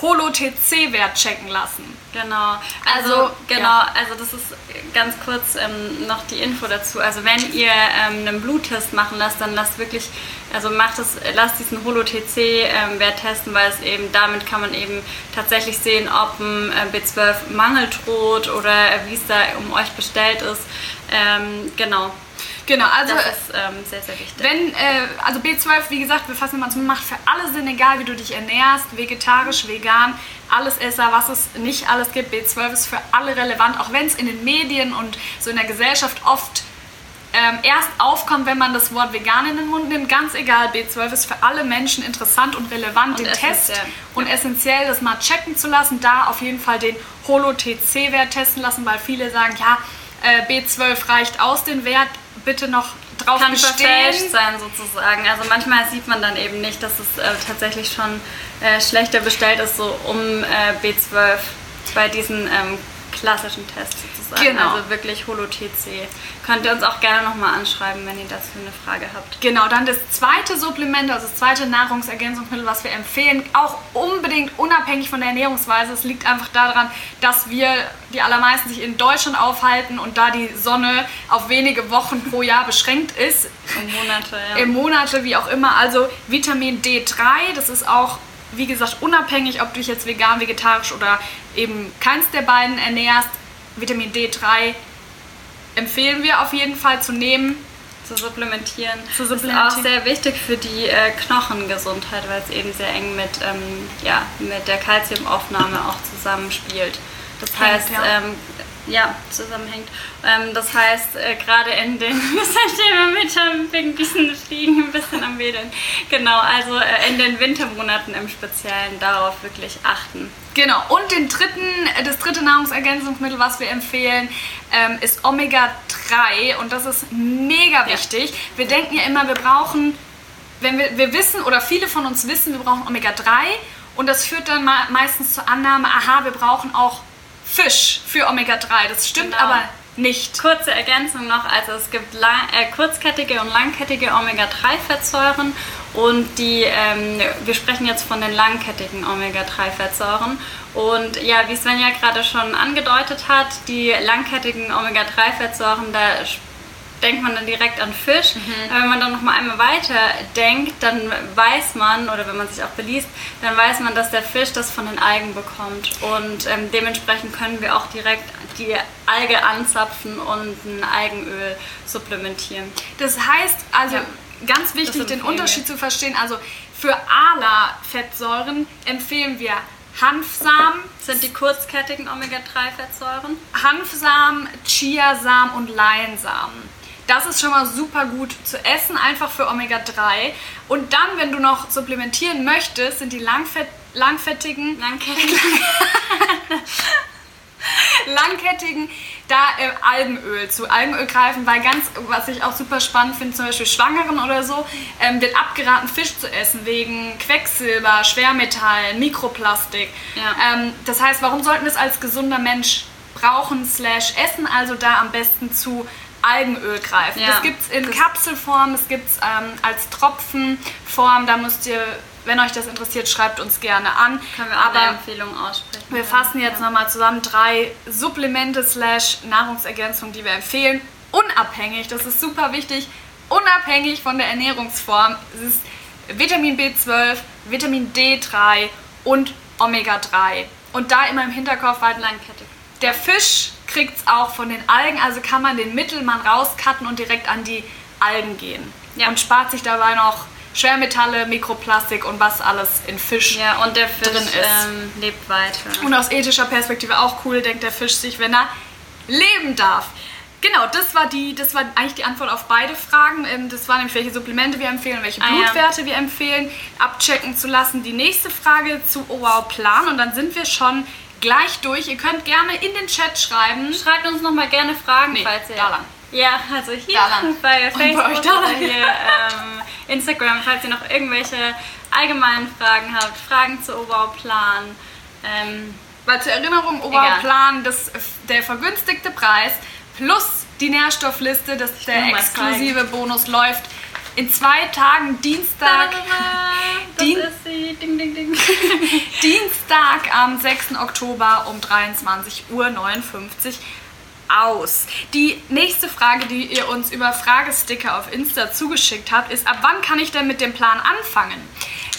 Holo-TC-Wert checken lassen. Genau, also, also genau, ja. also das ist ganz kurz ähm, noch die Info dazu. Also wenn ihr ähm, einen Bluttest machen lasst, dann lasst wirklich, also macht es, lasst diesen Holo-TC-Wert testen, weil es eben damit kann man eben tatsächlich sehen, ob ein äh, B12-Mangel droht oder äh, wie es da um euch bestellt ist. Ähm, genau. Genau, also das ist ähm, sehr, sehr wichtig. Wenn, äh, also B12, wie gesagt, wir fassen mal zusammen, macht für alle Sinn, egal wie du dich ernährst, vegetarisch, vegan, alles Esser, was es nicht alles gibt. B12 ist für alle relevant, auch wenn es in den Medien und so in der Gesellschaft oft ähm, erst aufkommt, wenn man das Wort vegan in den Mund nimmt. Ganz egal, B12 ist für alle Menschen interessant und relevant, und den Test und ja. essentiell das mal checken zu lassen. Da auf jeden Fall den Holo-TC-Wert testen lassen, weil viele sagen, ja, äh, B12 reicht aus den Wert bitte noch drauf Kann bestehen. sein sozusagen. Also manchmal sieht man dann eben nicht, dass es äh, tatsächlich schon äh, schlechter bestellt ist, so um äh, B12 bei diesen ähm, klassischen Tests sozusagen. Genau. Also wirklich Holo-TC. Könnt ihr uns auch gerne nochmal anschreiben, wenn ihr das für eine Frage habt. Genau, dann das zweite Supplement, also das zweite Nahrungsergänzungsmittel, was wir empfehlen, auch unbedingt unabhängig von der Ernährungsweise. Es liegt einfach daran, dass wir die allermeisten sich in Deutschland aufhalten und da die Sonne auf wenige Wochen pro Jahr beschränkt ist. Im Monate, ja. Im Monate, wie auch immer. Also Vitamin D3, das ist auch wie gesagt, unabhängig, ob du dich jetzt vegan, vegetarisch oder eben keins der beiden ernährst, Vitamin D3 empfehlen wir auf jeden Fall zu nehmen. Zu supplementieren. Zu supplementieren. Das ist auch sehr wichtig für die äh, Knochengesundheit, weil es eben sehr eng mit, ähm, ja, mit der Kalziumaufnahme auch zusammenspielt. Das Hängt, heißt, ja. ähm, ja, zusammenhängt. Ähm, das heißt, äh, gerade in den, das mit wegen diesen Fliegen ein bisschen am Wedeln. Genau, also äh, in den Wintermonaten im Speziellen darauf wirklich achten. Genau, und den dritten, äh, das dritte Nahrungsergänzungsmittel, was wir empfehlen, ähm, ist Omega-3 und das ist mega wichtig. Ja. Wir denken ja immer, wir brauchen, wenn wir, wir wissen oder viele von uns wissen, wir brauchen Omega-3 und das führt dann meistens zur Annahme, aha, wir brauchen auch Fisch für Omega-3. Das stimmt genau. aber nicht. Kurze Ergänzung noch, also es gibt lang, äh, kurzkettige und langkettige Omega-3-Fettsäuren und die, ähm, wir sprechen jetzt von den langkettigen Omega-3-Fettsäuren und ja, wie Svenja gerade schon angedeutet hat, die langkettigen Omega-3-Fettsäuren, da denkt man dann direkt an Fisch. Mhm. Aber wenn man dann noch mal einmal weiter denkt, dann weiß man, oder wenn man sich auch beliest, dann weiß man, dass der Fisch das von den Algen bekommt. Und ähm, dementsprechend können wir auch direkt die Alge anzapfen und ein Algenöl supplementieren. Das heißt, also ja, ganz wichtig, den Unterschied zu verstehen, also für ALA-Fettsäuren empfehlen wir Hanfsamen. Sind die kurzkettigen Omega-3-Fettsäuren? Hanfsamen, Chiasamen und Leinsamen. Das ist schon mal super gut zu essen, einfach für Omega-3. Und dann, wenn du noch supplementieren möchtest, sind die langfett, langfettigen, langkettigen, langkettigen da äh, Algenöl zu Algenöl greifen, weil ganz, was ich auch super spannend finde, zum Beispiel Schwangeren oder so, ähm, wird abgeraten, Fisch zu essen wegen Quecksilber, Schwermetallen, Mikroplastik. Ja. Ähm, das heißt, warum sollten wir es als gesunder Mensch brauchen slash essen? Also da am besten zu Algenöl greifen. Ja, das gibt es in Kapselform, es gibt es ähm, als Tropfenform. Da müsst ihr, wenn euch das interessiert, schreibt uns gerne an. Können wir Aber eine Empfehlung aussprechen. Wir fassen jetzt ja. nochmal zusammen drei Supplemente slash Nahrungsergänzungen, die wir empfehlen. Unabhängig, das ist super wichtig, unabhängig von der Ernährungsform. Es ist Vitamin B12, Vitamin D3 und Omega-3. Und da immer im Hinterkopf halt langkettig. Der Fisch kriegt es auch von den Algen, also kann man den Mittelmann rauscutten und direkt an die Algen gehen. Ja. Und spart sich dabei noch Schwermetalle, Mikroplastik und was alles in Fisch, ja, und der Fisch drin ist. Ähm, lebt weiter. Und aus ethischer Perspektive auch cool, denkt der Fisch sich, wenn er leben darf. Genau, das war die, das war eigentlich die Antwort auf beide Fragen. Ähm, Das war nämlich, welche Supplemente wir empfehlen, welche Ah, ja. Blutwerte wir empfehlen, abchecken zu lassen. Die nächste Frage zu Oh Wow Plan und dann sind wir schon gleich durch. Ihr könnt gerne in den Chat schreiben. Schreibt uns noch mal gerne Fragen, Nee, falls ihr. da lang. Ja, also hier Da lang. bei bei Facebook euch da oder hier ähm, Instagram, falls ihr noch irgendwelche allgemeinen Fragen habt, Fragen zu Oberplan. Ähm, Weil zur Erinnerung, Oh Wow Egal. Plan, das, der vergünstigte Preis plus die Nährstoffliste, das, der exklusive Bonus läuft in zwei Tagen, Dienstag. das Dien- ist sie. Ding, ding, ding. Dienstag am 6. Oktober um 23.59 Uhr aus. Die nächste Frage, die ihr uns über Fragesticker auf Insta zugeschickt habt, ist, ab wann kann ich denn mit dem Plan anfangen?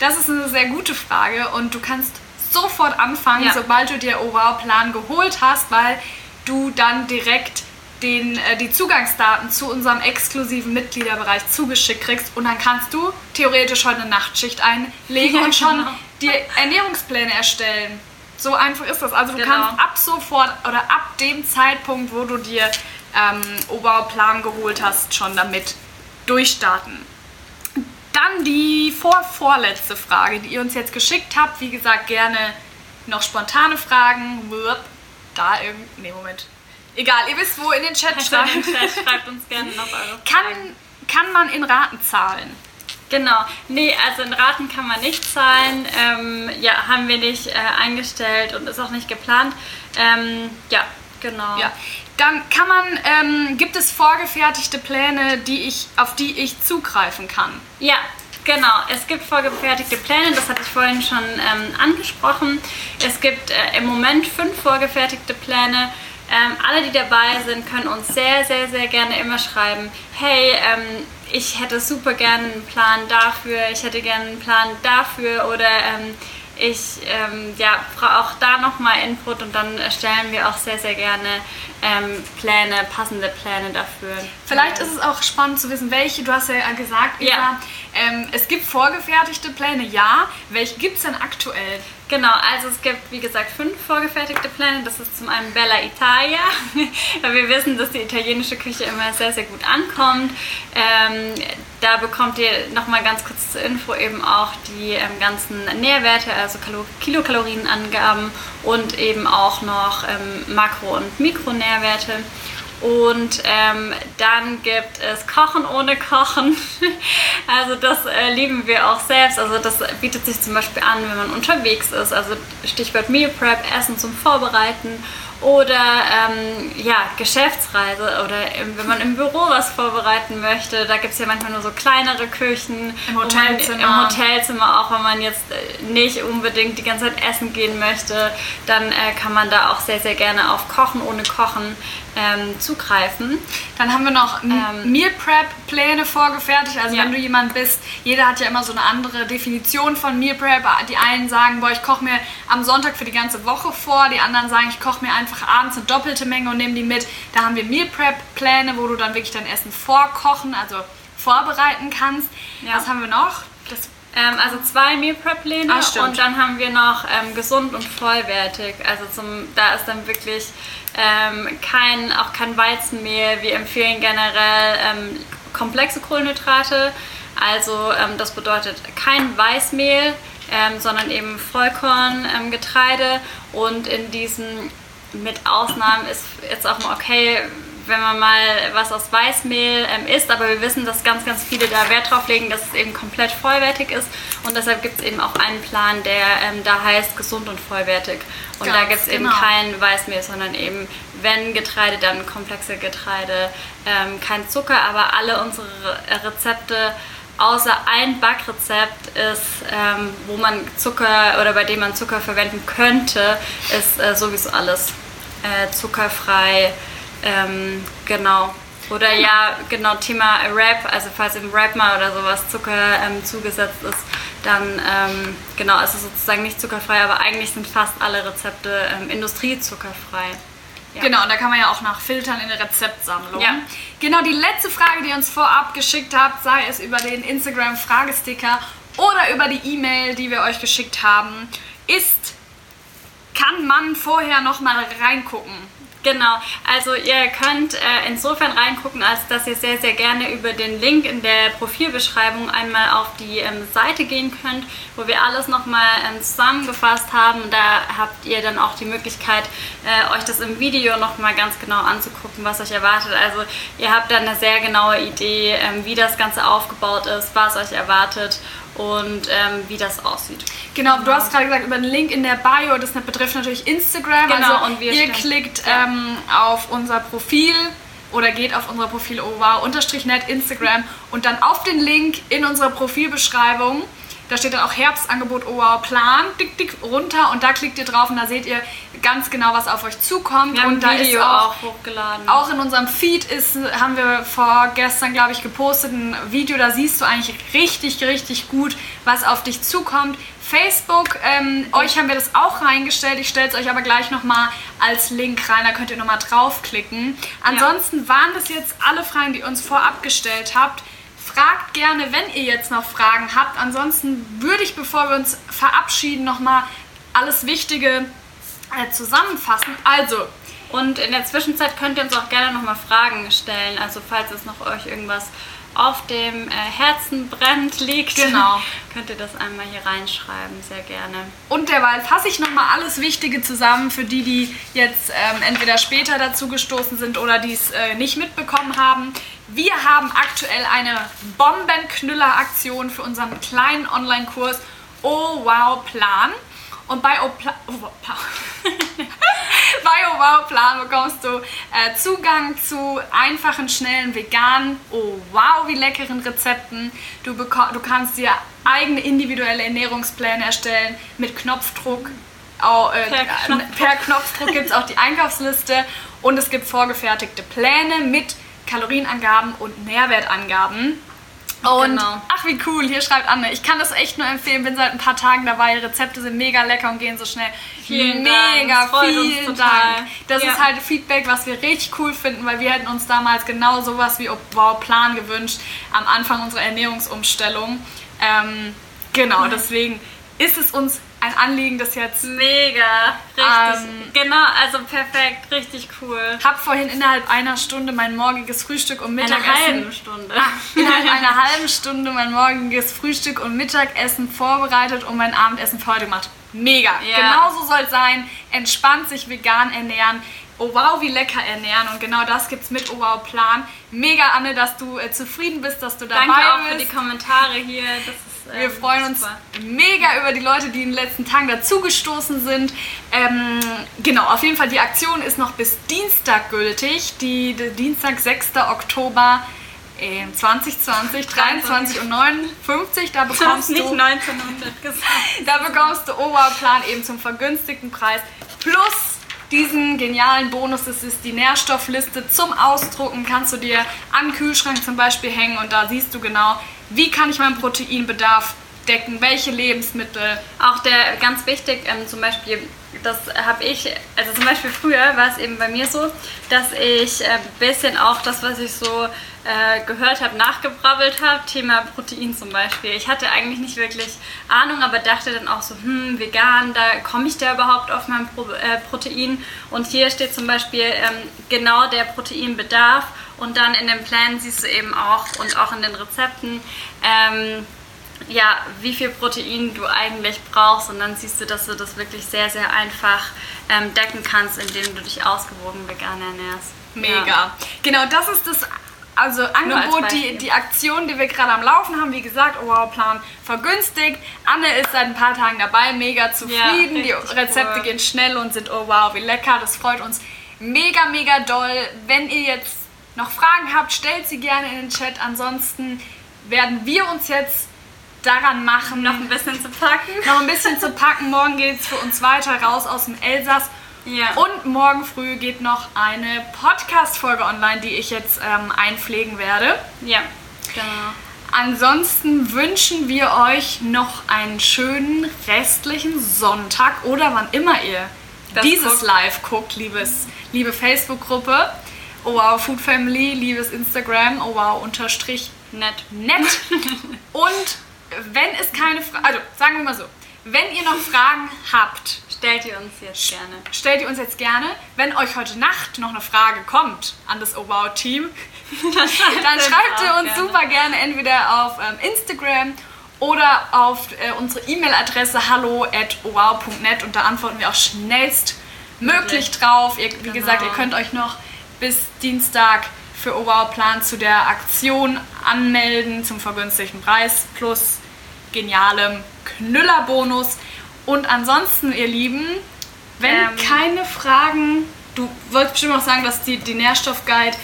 Das ist eine sehr gute Frage und du kannst sofort anfangen, Ja. sobald du dir Oval-Plan geholt hast, weil du dann direkt den, äh, die Zugangsdaten zu unserem exklusiven Mitgliederbereich zugeschickt kriegst und dann kannst du theoretisch heute eine Nachtschicht einlegen Ja, und schon genau. die Ernährungspläne erstellen. So einfach ist das. Also du Genau. kannst ab sofort oder ab dem Zeitpunkt, wo du dir ähm, Oberplan geholt hast, schon damit durchstarten. Dann die vor-vorletzte Frage, die ihr uns jetzt geschickt habt. Wie gesagt, gerne noch spontane Fragen. Da irgend... Nee, Moment. Egal, ihr wisst wo, in den Chat Schreibt, schreiben. schreibt uns gerne noch eure Fragen. Kann, kann man in Raten zahlen? Genau. Nee, also in Raten kann man nicht zahlen. Ähm, ja, haben wir nicht äh, eingestellt und ist auch nicht geplant. Ähm, ja, genau. Ja. Dann kann man, ähm, gibt es vorgefertigte Pläne, die ich, auf die ich zugreifen kann? Ja, genau. Es gibt vorgefertigte Pläne, das hatte ich vorhin schon ähm, angesprochen. Es gibt äh, im Moment fünf vorgefertigte Pläne. Ähm, alle, die dabei sind, können uns sehr, sehr, sehr gerne immer schreiben, hey, ähm, ich hätte super gerne einen Plan dafür, ich hätte gerne einen Plan dafür oder ähm, ich ähm, ja, brauche auch da nochmal Input und dann erstellen wir auch sehr, sehr gerne ähm, Pläne, passende Pläne dafür. Vielleicht ist es auch spannend zu wissen, welche, du hast ja gesagt, Ja. Ähm, es gibt vorgefertigte Pläne, ja. Welche gibt es denn aktuell? Genau, also es gibt wie gesagt fünf vorgefertigte Pläne. Das ist zum einen Bella Italia, weil wir wissen, dass die italienische Küche immer sehr, sehr gut ankommt. Ähm, da bekommt ihr nochmal ganz kurz zur Info eben auch die ähm, ganzen Nährwerte, also Kalo Kilokalorienangaben und eben auch noch ähm, Makro- und Mikronährwerte. Und ähm, dann gibt es Kochen ohne Kochen. Also das äh, lieben wir auch selbst. Also das bietet sich zum Beispiel an, wenn man unterwegs ist. Also Stichwort Meal Prep, Essen zum Vorbereiten oder ähm, ja, Geschäftsreise oder im, wenn man im Büro was vorbereiten möchte. Da gibt es ja manchmal nur so kleinere Küchen. Im wo man- Hotelzimmer. Im Hotelzimmer auch, wenn man jetzt äh, nicht unbedingt die ganze Zeit essen gehen möchte, dann äh, kann man da auch sehr, sehr gerne auf Kochen ohne Kochen ähm, zugreifen. Dann haben wir noch Ähm, Meal Prep Pläne vorgefertigt. Also Ja. wenn du jemand bist, jeder hat ja immer so eine andere Definition von Meal Prep. Die einen sagen, boah, ich koche mir am Sonntag für die ganze Woche vor. Die anderen sagen, ich koche mir einfach abends eine doppelte Menge und nehme die mit. Da haben wir Meal Prep Pläne, wo du dann wirklich dein Essen vorkochen, also vorbereiten kannst. Ja. Was haben wir noch? Ähm, also zwei Meal Prep Pläne Ah, und dann haben wir noch ähm, gesund und vollwertig. Also zum, da ist dann wirklich ähm, kein, auch kein Weizenmehl. Wir empfehlen generell ähm, komplexe Kohlenhydrate. Also ähm, das bedeutet kein Weißmehl, ähm, sondern eben Vollkorngetreide Getreide. und in diesen mit Ausnahmen ist jetzt auch mal okay, wenn man mal was aus Weißmehl ähm, isst, aber wir wissen, dass ganz, ganz viele da Wert drauf legen, dass es eben komplett vollwertig ist und deshalb gibt es eben auch einen Plan, der ähm, da heißt gesund und vollwertig und da Ganz gibt es eben genau. kein Weißmehl, sondern eben wenn Getreide, dann komplexe Getreide, ähm, kein Zucker, aber alle unsere Re- Rezepte Außer ein Backrezept ist, ähm, wo man Zucker oder bei dem man Zucker verwenden könnte, ist äh, sowieso alles äh, zuckerfrei. Ähm, genau. Oder ja, genau, Thema Rap, also falls im Rap mal oder sowas Zucker ähm, zugesetzt ist, dann ähm, genau, also sozusagen nicht zuckerfrei, aber eigentlich sind fast alle Rezepte ähm, industriezuckerfrei. Ja. Genau, und da kann man ja auch nach filtern in der Rezeptsammlung. Ja. Genau, die letzte Frage, die ihr uns vorab geschickt habt, sei es über den Instagram-Fragesticker oder über die E-Mail, die wir euch geschickt haben, ist, kann man vorher noch mal reingucken? Genau, also ihr könnt äh, insofern reingucken, als dass ihr sehr, sehr gerne über den Link in der Profilbeschreibung einmal auf die ähm, Seite gehen könnt, wo wir alles nochmal ähm, zusammengefasst haben. Da habt ihr dann auch die Möglichkeit, äh, euch das im Video nochmal ganz genau anzugucken, was euch erwartet. Also ihr habt dann eine sehr genaue Idee, ähm, wie das Ganze aufgebaut ist, was euch erwartet und ähm, wie das aussieht. Genau, du hast gerade gesagt, über den Link in der Bio, das betrifft natürlich Instagram. Genau, also und wir ihr klickt ja. ähm, auf unser Profil oder geht auf unser Profil oh wow, unterstrich net Instagram und dann auf den Link in unserer Profilbeschreibung. Da steht dann auch Herbstangebot oh wow, Plan, dick, dick runter und da klickt ihr drauf und da seht ihr ganz genau, was auf euch zukommt. Wir und da Video ist auch, auch hochgeladen. auch in unserem Feed ist, haben wir vorgestern, glaube ich, gepostet ein Video, da siehst du eigentlich richtig, richtig gut, was auf dich zukommt. Facebook, ähm, euch haben wir das auch reingestellt. Ich stelle es euch aber gleich nochmal als Link rein, da könnt ihr nochmal draufklicken. Ansonsten waren das jetzt alle Fragen, die ihr uns vorab gestellt habt. Fragt gerne, wenn ihr jetzt noch Fragen habt. Ansonsten würde ich, bevor wir uns verabschieden, nochmal alles Wichtige äh, zusammenfassen. Also, Und in der Zwischenzeit könnt ihr uns auch gerne nochmal Fragen stellen. Also falls es noch euch irgendwas auf dem äh, Herzen brennt, liegt, Genau. könnt ihr das einmal hier reinschreiben, sehr gerne. Und derweil fasse ich nochmal alles Wichtige zusammen für die, die jetzt ähm, entweder später dazu gestoßen sind oder die es äh, nicht mitbekommen haben. Wir haben aktuell eine Bombenknüller-Aktion für unseren kleinen Online-Kurs Oh Wow Plan. Und bei Oh, Pla oh, wow, Plan. bei Oh Wow Plan bekommst du äh, Zugang zu einfachen, schnellen, veganen, oh wow, wie leckeren Rezepten. Du, du kannst dir eigene individuelle Ernährungspläne erstellen mit Knopfdruck. Au- äh, Per äh, Knopfdruck. per Knopfdruck gibt es auch die Einkaufsliste und es gibt vorgefertigte Pläne mit Kalorienangaben und Nährwertangaben. Und Genau. ach wie cool, hier schreibt Anne, ich kann das echt nur empfehlen, bin seit ein paar Tagen dabei, Rezepte sind mega lecker und gehen so schnell. Vielen Dank, mega, uns vielen total. Dank. Das Ja. ist halt Feedback, was wir richtig cool finden, weil wir hätten uns damals genau sowas wie Wow Plan gewünscht am Anfang unserer Ernährungsumstellung. Ähm, genau, deswegen ist es uns ein Anliegen, das jetzt Mega, richtig. Ähm, genau, also perfekt, richtig cool. hab vorhin innerhalb einer Stunde mein morgiges Frühstück und Eine Mittagessen halbe Stunde. innerhalb einer halben Stunde mein morgiges Frühstück und Mittagessen vorbereitet und mein Abendessen für heute gemacht. Mega. Ja. Genauso soll es sein. Entspannt sich vegan ernähren. Oh wow, wie lecker ernähren. Und genau das gibt's mit Oh wow Plan. Mega, Anne, dass du äh, zufrieden bist, dass du dabei Danke auch für bist. die Kommentare hier. Das Wir ähm, freuen uns super. mega über die Leute, die in den letzten Tagen dazugestoßen sind. Ähm, genau, auf jeden Fall, die Aktion ist noch bis Dienstag gültig. Die, die Dienstag, 6. Oktober äh, 2020, 23 und 59. Da Du bekommst nicht du, 1900 gesagt. da bekommst du Oberplan eben zum vergünstigten Preis. Plus diesen genialen Bonus, das ist die Nährstoffliste zum Ausdrucken, kannst du dir an den Kühlschrank zum Beispiel hängen und da siehst du genau, wie kann ich meinen Proteinbedarf decken, welche Lebensmittel. Auch der ganz wichtig, ähm, zum Beispiel, das habe ich, also zum Beispiel früher war es eben bei mir so, dass ich ein bisschen auch das, was ich so äh, gehört habe, nachgebrabbelt habe, Thema Protein zum Beispiel. Ich hatte eigentlich nicht wirklich Ahnung, aber dachte dann auch so, hm, vegan, da komme ich da überhaupt auf mein Pro äh, Protein? Und hier steht zum Beispiel ähm, genau der Proteinbedarf und dann in den Plänen siehst du eben auch und auch in den Rezepten, ähm, ja, wie viel Protein du eigentlich brauchst und dann siehst du, dass du das wirklich sehr, sehr einfach ähm, decken kannst, indem du dich ausgewogen vegan ernährst. Mega. Ja. Genau, das ist das also Angebot, die, Beispiel. die Aktion, die wir gerade am Laufen haben. Wie gesagt, oh wow, Plan vergünstigt. Anne ist seit ein paar Tagen dabei, mega zufrieden. die richtig Rezepte cool. gehen schnell und sind oh wow, wie lecker. Das freut uns mega, mega doll. Wenn ihr jetzt noch Fragen habt, stellt sie gerne in den Chat. Ansonsten werden wir uns jetzt daran machen, Noch ein bisschen zu packen. noch ein bisschen zu packen. Morgen geht es für uns weiter raus aus dem Elsass. Ja. Und morgen früh geht noch eine Podcast-Folge online, die ich jetzt ähm, einpflegen werde. Ja, genau. Ansonsten wünschen wir euch noch einen schönen restlichen Sonntag oder wann immer ihr Das dieses guckt. Live guckt, liebes, liebe Facebook-Gruppe. Oh wow, Food Family, liebes Instagram, oh wow, unterstrich Nett. nett. Und wenn es keine Fragen, also sagen wir mal so, wenn ihr noch Fragen habt, stellt ihr uns jetzt gerne. Stellt ihr uns jetzt gerne. Wenn euch heute Nacht noch eine Frage kommt an das Oh Wow Team, dann schreibt ihr uns gerne. super gerne entweder auf ähm, Instagram oder auf äh, unsere E-Mail-Adresse hallo at wow.net und da antworten wir auch schnellstmöglich drauf. Ihr, wie genau. gesagt, ihr könnt euch noch bis Dienstag für Wow Plan zu der Aktion anmelden zum vergünstigten Preis plus genialem Knüllerbonus. Und ansonsten, ihr Lieben, wenn ähm, keine Fragen, du wolltest bestimmt auch sagen, dass die, die Nährstoffguide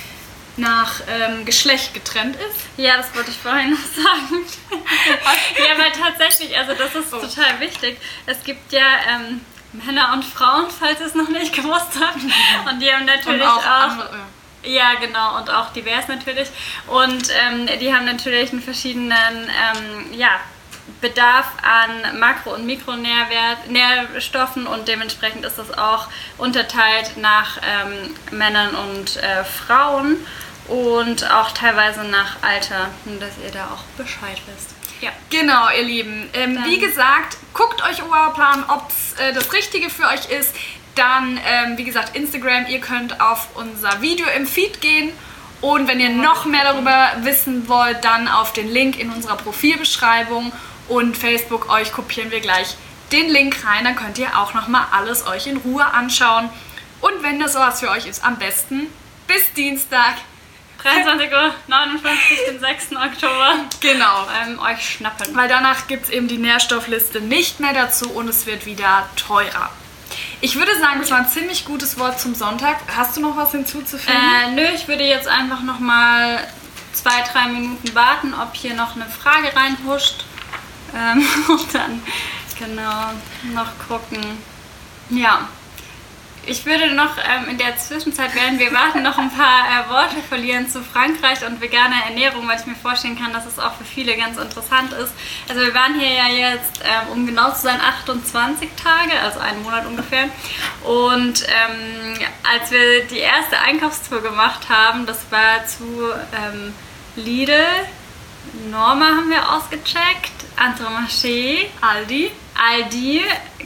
nach ähm, Geschlecht getrennt ist. Ja, das wollte ich vorhin noch sagen. ja, weil tatsächlich, also das ist oh. total wichtig. Es gibt ja ähm, Männer und Frauen, falls ihr es noch nicht gewusst habt. Und die haben natürlich und auch, auch andere, ja, genau, und auch divers natürlich. Und ähm, die haben natürlich einen verschiedenen ähm, ja, Bedarf an Makro- und Mikronährstoffen und dementsprechend ist das auch unterteilt nach ähm, Männern und äh, Frauen und auch teilweise nach Alter, dass ihr da auch Bescheid wisst. Ja. Genau, ihr Lieben. Ähm, wie gesagt, guckt euch Oberplan, ob es äh, das Richtige für euch ist. Dann, ähm, wie gesagt, Instagram. Ihr könnt auf unser Video im Feed gehen. Und wenn ihr noch mehr darüber wissen wollt, dann auf den Link in unserer Profilbeschreibung und Facebook. Euch kopieren wir gleich den Link rein. Dann könnt ihr auch nochmal alles euch in Ruhe anschauen. Und wenn das sowas für euch ist, am besten bis Dienstag. 23.59 Uhr, den 6. Oktober. Genau. Ähm, euch schnappen. Weil danach gibt es eben die Nährstoffliste nicht mehr dazu und es wird wieder teurer. Ich würde sagen, das war ein ziemlich gutes Wort zum Sonntag. Hast du noch was hinzuzufügen? Äh, nö, ich würde jetzt einfach noch mal zwei, drei Minuten warten, ob hier noch eine Frage reinhuscht. Ähm, und dann genau noch gucken. Ja, ich würde noch ähm, in der Zwischenzeit, während wir warten, noch ein paar äh, Worte verlieren zu Frankreich und veganer Ernährung, weil ich mir vorstellen kann, dass es auch für viele ganz interessant ist. Also wir waren hier ja jetzt, ähm, um genau zu sein, 28 Tage, also einen Monat ungefähr. Und ähm, als wir die erste Einkaufstour gemacht haben, das war zu ähm, Lidl, Norma haben wir ausgecheckt, Intermarché, Aldi. Aldi,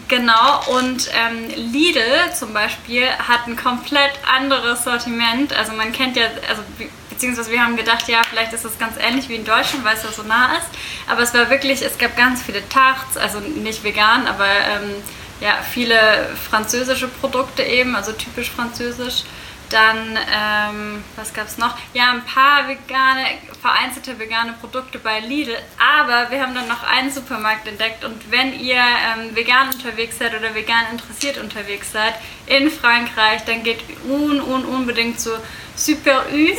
genau. Und ähm, Lidl zum Beispiel hat ein komplett anderes Sortiment. Also man kennt ja, also beziehungsweise wir haben gedacht, ja, vielleicht ist das ganz ähnlich wie in Deutschland, weil es ja so nah ist. Aber es war wirklich, es gab ganz viele Tarts, also nicht vegan, aber ähm, ja, viele französische Produkte eben, also typisch französisch. Dann, ähm, was gab es noch? Ja, ein paar vegane, vereinzelte vegane Produkte bei Lidl. Aber wir haben dann noch einen Supermarkt entdeckt. Und wenn ihr ähm, vegan unterwegs seid oder vegan interessiert unterwegs seid in Frankreich, dann geht un, un, unbedingt zu Super Ü.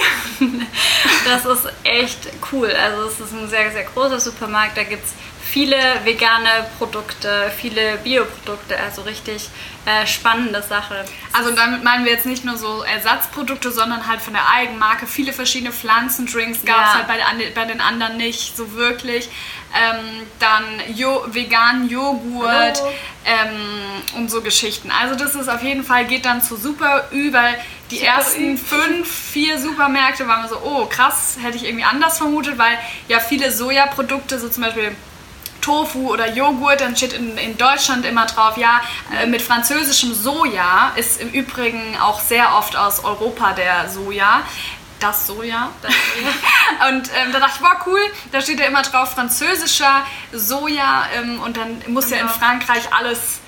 das ist echt cool. Also es ist ein sehr, sehr großer Supermarkt. Da gibt es viele vegane Produkte, viele Bioprodukte, also richtig äh, spannende Sache. Also damit meinen wir jetzt nicht nur so Ersatzprodukte, sondern halt von der Eigenmarke. Viele verschiedene Pflanzendrinks gab es ja. halt bei, bei, den anderen nicht so wirklich. Ähm, dann jo veganen Joghurt ähm, und so Geschichten. Also das ist auf jeden Fall, geht dann zu Super Ü, weil die Super ersten fünf, vier Supermärkte waren so, oh krass, hätte ich irgendwie anders vermutet, weil ja viele Sojaprodukte, so zum Beispiel Tofu oder Joghurt, dann steht in, in Deutschland immer drauf, ja, äh, mit französischem Soja ist im Übrigen auch sehr oft aus Europa der Soja. Das Soja. Das Soja. und ähm, da dachte ich, boah, cool, da steht ja immer drauf französischer Soja ähm, und dann muss genau. ja in genau. Frankreich alles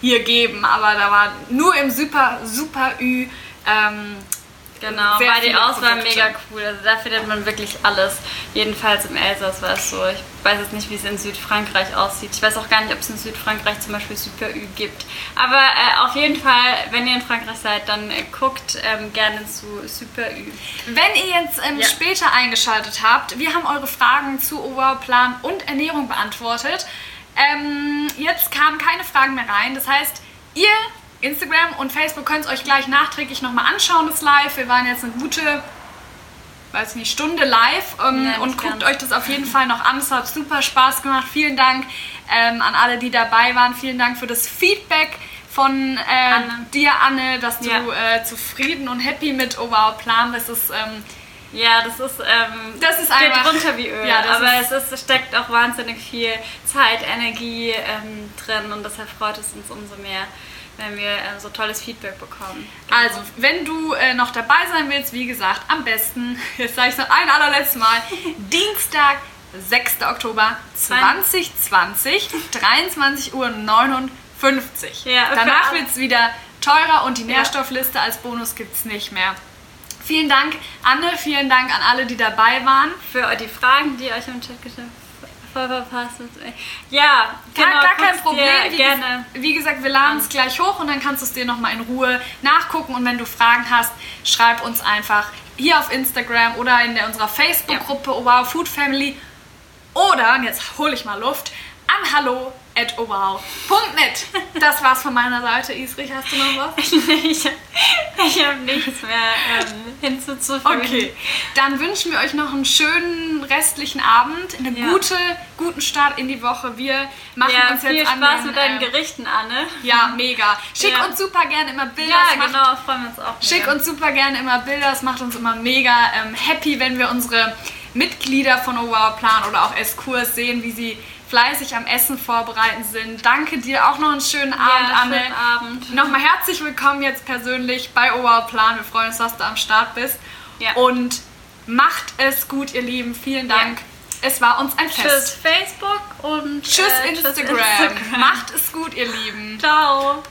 hier geben, aber da war nur im Super, Super Ü ähm, Genau, Sehr war die Auswahl Produkte. mega cool. Also da findet man wirklich alles. Jedenfalls im Elsass war es so. Ich weiß jetzt nicht, wie es in Südfrankreich aussieht. Ich weiß auch gar nicht, ob es in Südfrankreich zum Beispiel Super Ü gibt. Aber äh, auf jeden Fall, wenn ihr in Frankreich seid, dann äh, guckt ähm, gerne zu Super Ü. Wenn ihr jetzt ähm, ja. später eingeschaltet habt, wir haben eure Fragen zu Oberplan und Ernährung beantwortet. Ähm, jetzt kamen keine Fragen mehr rein. Das heißt, ihr Instagram und Facebook könnt ihr euch gleich nachträglich nochmal anschauen, das Live. Wir waren jetzt eine gute, weiß nicht, Stunde live ähm, ja, und guckt euch das auf jeden Fall noch an. Es hat super Spaß gemacht. Vielen Dank ähm, an alle, die dabei waren. Vielen Dank für das Feedback von äh, Anne. dir, Anne, dass du ja. äh, zufrieden und happy mit Overall Plan bist. Das ähm, Ja, das ist, ähm, Das ist geht einfach- runter wie Öl. Ja, das aber ist- es, ist, es steckt auch wahnsinnig viel Zeit, Energie ähm, drin und deshalb freut es uns umso mehr, wenn wir äh, so tolles Feedback bekommen. Also, wenn du äh, noch dabei sein willst, wie gesagt, am besten, jetzt sage ich es noch ein allerletztes Mal, Dienstag, 6. Oktober 2020, 23.59 Uhr. Ja, Danach wird es wieder teurer und die. Nährstoffliste als Bonus gibt es nicht mehr. Vielen Dank, Anne, vielen Dank an alle, die dabei waren. Für die Fragen, die euch im Chat gestellt voll verpasst. Ja, Gar, genau. gar kein guck's dir Problem. Wie, gerne. wie gesagt, wir laden es gleich hoch und dann kannst du es dir nochmal in Ruhe nachgucken. Und wenn du Fragen hast, schreib uns einfach hier auf Instagram oder in der, unserer Facebook-Gruppe Oh Wow Food Family. Oder, und jetzt hole ich mal Luft, an hallo at owow.net. Das war's von meiner Seite. Isrich, hast du noch was? ich ich habe nichts mehr ähm, hinzuzufügen. Okay, dann wünschen wir euch noch einen schönen restlichen Abend, eine Ja. gute, guten Start in die Woche. Wir machen Ja, uns viel jetzt Spaß an den, mit deinen äh, Gerichten, Anne. Ja, mega. Schick Ja. uns super gerne immer Bilder. Ja, macht, genau, freuen wir uns auch. Schick mega. uns super gerne immer Bilder. Es macht uns immer mega ähm, happy, wenn wir unsere Mitglieder von Oh Wow Plan oder auch Eskurs sehen, wie sie fleißig am Essen vorbereiten sind. Danke dir. Auch noch einen schönen Abend, ja, Anne. schönen Abend. Nochmal herzlich willkommen jetzt persönlich bei Oh Wow Plan. Wir freuen uns, dass du am Start bist. Ja. Und macht es gut, ihr Lieben. Vielen Dank. Es war uns ein Tschüss Fest. Facebook und Tschüss, äh, Instagram. Instagram. Macht es gut, ihr Lieben. Ciao.